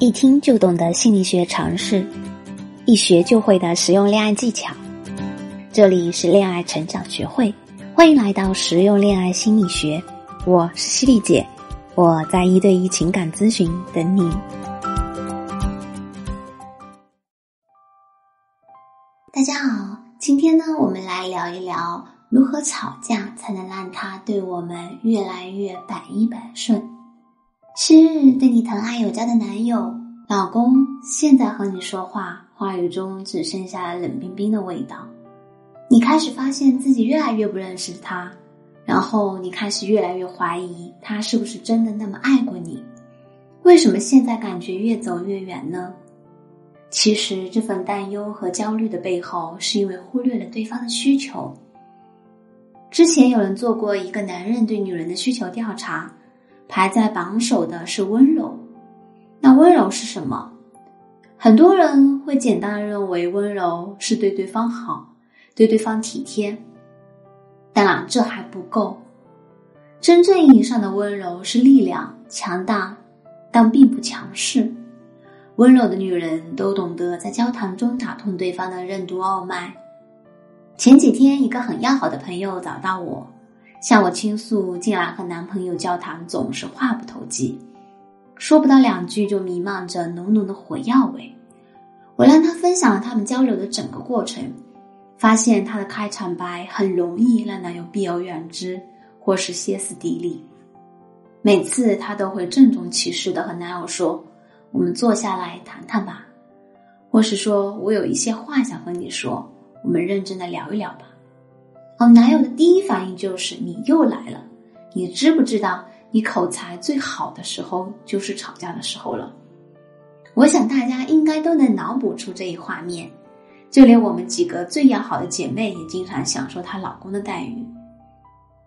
一听就懂的心理学常识，一学就会的实用恋爱技巧。这里是恋爱成长学会，欢迎来到实用恋爱心理学。我是犀利姐，我在一对一情感咨询等你。大家好，今天呢，我们来聊一聊如何吵架才能让他对我们越来越百依百顺。昔日对你疼爱有加的男友、老公，现在和你说话，话语中只剩下冷冰冰的味道。你开始发现自己越来越不认识他，然后你开始越来越怀疑他是不是真的那么爱过你。为什么现在感觉越走越远呢？其实这份担忧和焦虑的背后，是因为忽略了对方的需求。之前有人做过一个男人对女人的需求调查。排在榜首的是温柔，那温柔是什么？很多人会简单的认为温柔是对对方好，对对方体贴。当然，这还不够。真正意义上的温柔是力量强大，但并不强势。温柔的女人都懂得在交谈中打通对方的任督二脉。前几天，一个很要好的朋友找到我。向我倾诉，近来和男朋友交谈总是话不投机，说不到两句就弥漫着浓浓的火药味。我让他分享了他们交流的整个过程，发现他的开场白很容易让男友避而远之，或是歇斯底里。每次他都会郑重其事的和男友说：“我们坐下来谈谈吧。”或是说：“我有一些话想和你说，我们认真的聊一聊吧。”我男友的第一反应就是你又来了，你知不知道你口才最好的时候就是吵架的时候了？我想大家应该都能脑补出这一画面，就连我们几个最要好的姐妹也经常享受她老公的待遇。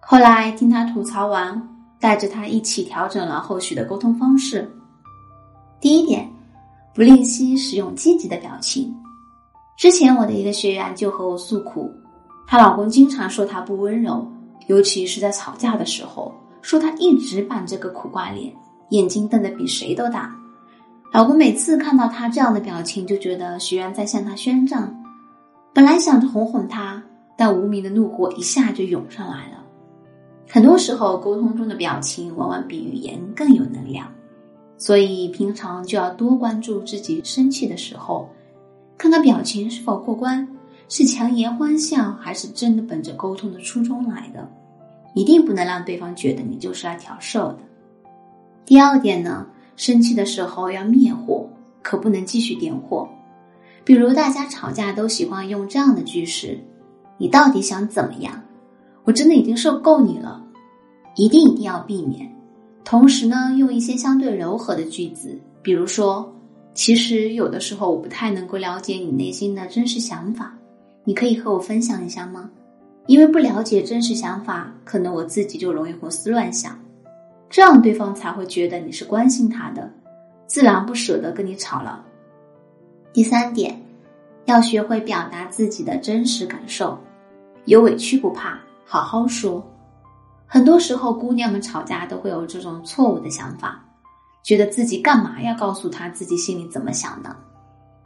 后来听她吐槽完，带着她一起调整了后续的沟通方式。第一点，不吝惜使用积极的表情。之前我的一个学员就和我诉苦。她老公经常说她不温柔，尤其是在吵架的时候，说她一直板着个苦瓜脸，眼睛瞪得比谁都大。老公每次看到她这样的表情，就觉得徐媛在向他宣战。本来想着哄哄她，但无名的怒火一下就涌上来了。很多时候，沟通中的表情往往比语言更有能量，所以平常就要多关注自己生气的时候，看看表情是否过关。是强颜欢笑，还是真的本着沟通的初衷来的？一定不能让对方觉得你就是来挑事的。第二点呢，生气的时候要灭火，可不能继续点火。比如大家吵架都喜欢用这样的句式：“你到底想怎么样？我真的已经受够你了。”一定一定要避免。同时呢，用一些相对柔和的句子，比如说：“其实有的时候我不太能够了解你内心的真实想法。”你可以和我分享一下吗？因为不了解真实想法，可能我自己就容易胡思乱想，这样对方才会觉得你是关心他的，自然不舍得跟你吵了。第三点，要学会表达自己的真实感受，有委屈不怕，好好说。很多时候，姑娘们吵架都会有这种错误的想法，觉得自己干嘛要告诉他自己心里怎么想的？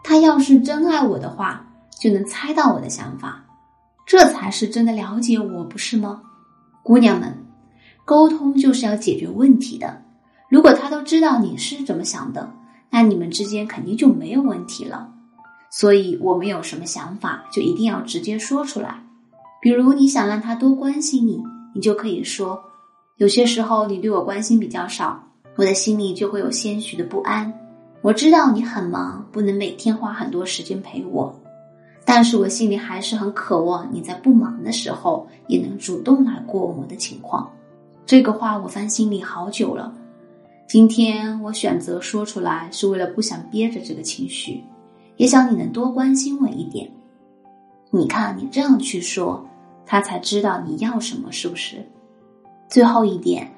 他要是真爱我的话。就能猜到我的想法，这才是真的了解我，不是吗？姑娘们，沟通就是要解决问题的。如果他都知道你是怎么想的，那你们之间肯定就没有问题了。所以，我们有什么想法，就一定要直接说出来。比如，你想让他多关心你，你就可以说：有些时候你对我关心比较少，我的心里就会有些许的不安。我知道你很忙，不能每天花很多时间陪我。但是我心里还是很渴望你在不忙的时候也能主动来过我的情况。这个话我放心里好久了，今天我选择说出来，是为了不想憋着这个情绪，也想你能多关心我一点。你看你这样去说，他才知道你要什么，是不是？最后一点，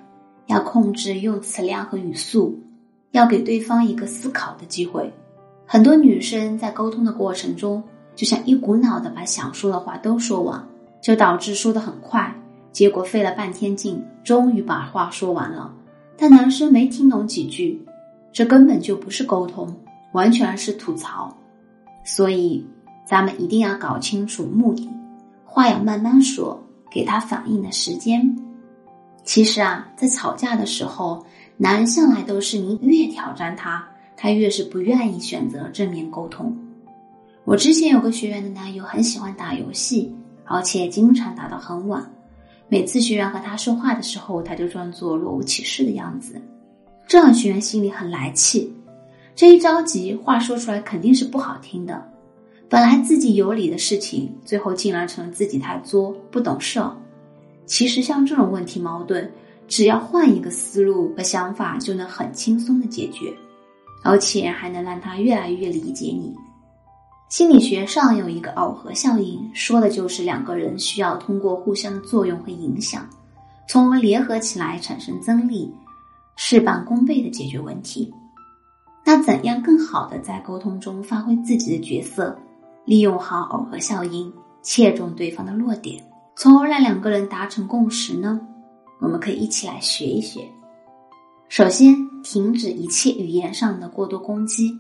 要控制用词量和语速，要给对方一个思考的机会。很多女生在沟通的过程中。就像一股脑的把想说的话都说完，就导致说的很快，结果费了半天劲，终于把话说完了，但男生没听懂几句，这根本就不是沟通，完全是吐槽。所以，咱们一定要搞清楚目的，话要慢慢说，给他反应的时间。其实啊，在吵架的时候，男人向来都是你越挑战他，他越是不愿意选择正面沟通。我之前有个学员的男友很喜欢打游戏，而且经常打到很晚。每次学员和他说话的时候，他就装作若无其事的样子，这让学员心里很来气。这一着急，话说出来肯定是不好听的。本来自己有理的事情，最后竟然成了自己太作不懂事。其实像这种问题矛盾，只要换一个思路和想法，就能很轻松的解决，而且还能让他越来越理解你。心理学上有一个耦合效应，说的就是两个人需要通过互相的作用和影响，从而联合起来产生增力，事半功倍的解决问题。那怎样更好的在沟通中发挥自己的角色，利用好耦合效应，切中对方的弱点，从而让两个人达成共识呢？我们可以一起来学一学。首先，停止一切语言上的过多攻击。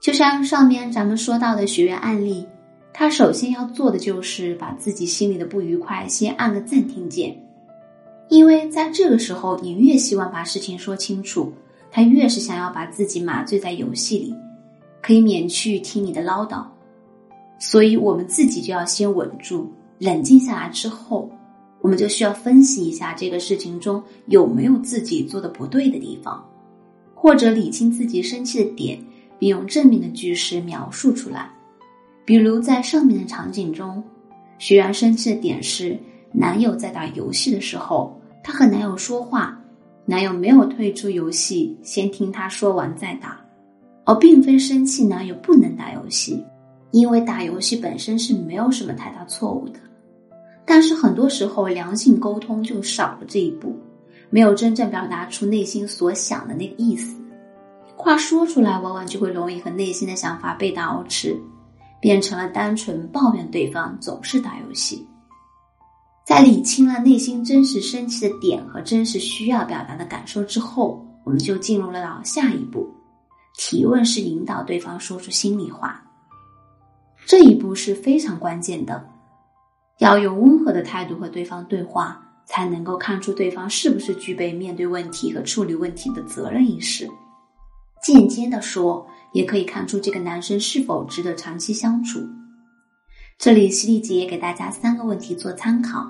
就像上面咱们说到的学员案例，他首先要做的就是把自己心里的不愉快先按个暂停键，因为在这个时候，你越希望把事情说清楚。他越是想要把自己麻醉在游戏里，可以免去听你的唠叨，所以我们自己就要先稳住，冷静下来之后，我们就需要分析一下这个事情中有没有自己做的不对的地方，或者理清自己生气的点，并用正面的句式描述出来。比如在上面的场景中，学员生气的点是男友在打游戏的时候，他和男友说话。男友没有退出游戏，先听他说完再打，而并非生气男友不能打游戏，因为打游戏本身是没有什么太大错误的。但是很多时候，良性沟通就少了这一步，没有真正表达出内心所想的那个意思，话说出来往往就会容易和内心的想法背道而驰，变成了单纯抱怨对方总是打游戏。在理清了内心真实生气的点和真实需要表达的感受之后，我们就进入了到下一步。提问是引导对方说出心里话，这一步是非常关键的。要用温和的态度和对方对话，才能够看出对方是不是具备面对问题和处理问题的责任意识。间接的说，也可以看出这个男生是否值得长期相处。这里犀利姐也给大家三个问题做参考。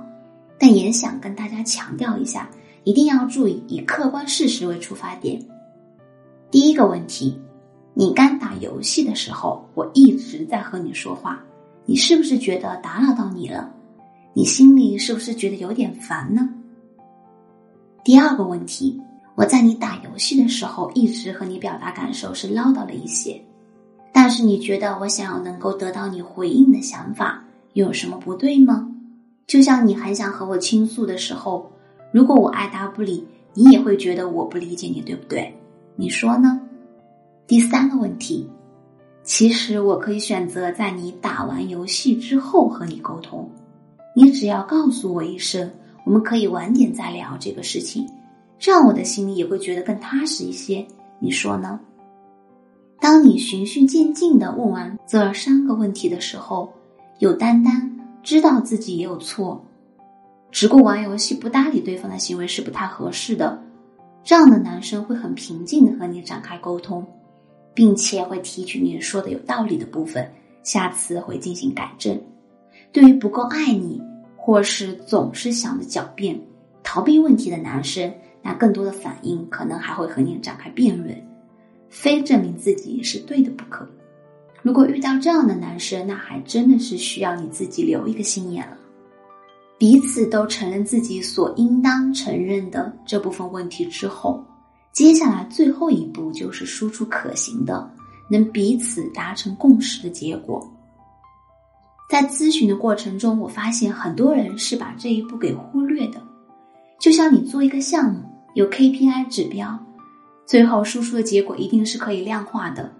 但也想跟大家强调一下，一定要注意以客观事实为出发点。第一个问题，你刚打游戏的时候，我一直在和你说话，你是不是觉得打扰到你了？你心里是不是觉得有点烦呢？第二个问题，我在你打游戏的时候，一直和你表达感受是唠叨了一些，但是你觉得我想要能够得到你回应的想法，有什么不对吗？就像你很想和我倾诉的时候，如果我爱答不理，你也会觉得我不理解你，对不对？你说呢？第三个问题，其实我可以选择在你打完游戏之后和你沟通，你只要告诉我一声，我们可以晚点再聊这个事情，这样我的心里也会觉得更踏实一些。你说呢？当你循序渐进的问完这三个问题的时候，有担当。知道自己也有错，只顾玩游戏不搭理对方的行为是不太合适的。这样的男生会很平静的和你展开沟通，并且会提取你说的有道理的部分，下次会进行改正。对于不够爱你或是总是想着狡辩、逃避问题的男生，那更多的反应可能还会和你展开辩论，非证明自己是对的不可。如果遇到这样的男生，那还真的是需要你自己留一个心眼了。彼此都承认自己所应当承认的这部分问题之后，接下来最后一步就是输出可行的、能彼此达成共识的结果。在咨询的过程中，我发现很多人是把这一步给忽略的。就像你做一个项目，有 KPI 指标，最后输出的结果一定是可以量化的。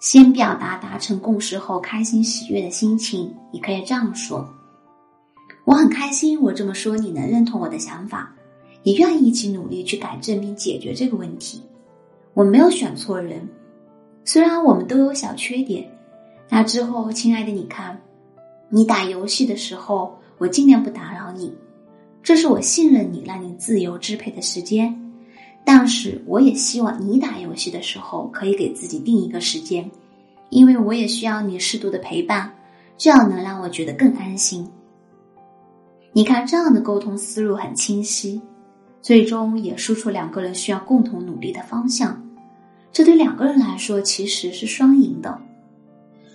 先表达达成共识后开心喜悦的心情，你可以这样说：“我很开心，我这么说你能认同我的想法，也愿意一起努力去改正并解决这个问题。我没有选错人。虽然我们都有小缺点，那之后，亲爱的，你看，你打游戏的时候，我尽量不打扰你，这是我信任你，让你自由支配的时间。但是，我也希望你打游戏的时候可以给自己定一个时间，因为我也需要你适度的陪伴，这样能让我觉得更安心。你看，这样的沟通思路很清晰，最终也输出两个人需要共同努力的方向。这对两个人来说其实是双赢的。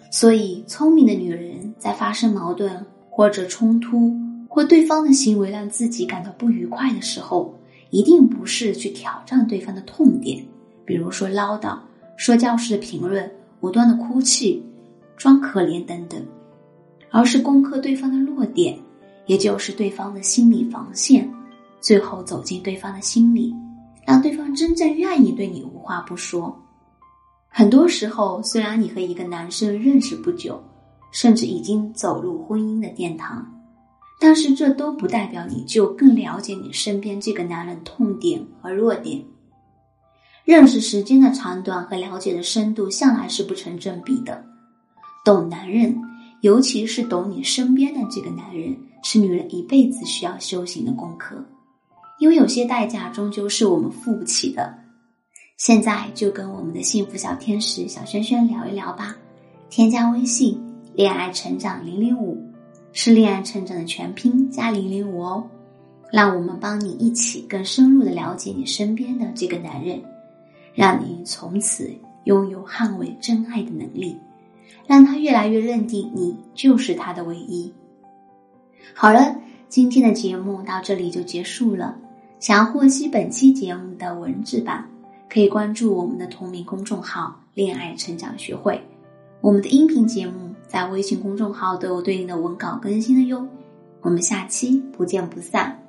所以，聪明的女人在发生矛盾或者冲突，或对方的行为让自己感到不愉快的时候。一定不是去挑战对方的痛点，比如说唠叨、说教式的评论、无端的哭泣、装可怜等等，而是攻克对方的弱点，也就是对方的心理防线，最后走进对方的心里，让对方真正愿意对你无话不说。很多时候，虽然你和一个男生认识不久，甚至已经走入婚姻的殿堂。但是这都不代表你就更了解你身边这个男人痛点和弱点。认识时间的长短和了解的深度向来是不成正比的。懂男人，尤其是懂你身边的这个男人，是女人一辈子需要修行的功课。因为有些代价终究是我们付不起的。现在就跟我们的幸福小天使小轩轩聊一聊吧。添加微信“恋爱成长零零五”。是恋爱成长的全拼加零零五哦，让我们帮你一起更深入的了解你身边的这个男人，让你从此拥有捍卫真爱的能力，让他越来越认定你就是他的唯一。好了，今天的节目到这里就结束了。想要获悉本期节目的文字版，可以关注我们的同名公众号“恋爱成长学会”，我们的音频节目。在微信公众号都有对应的文稿更新的哟，我们下期不见不散。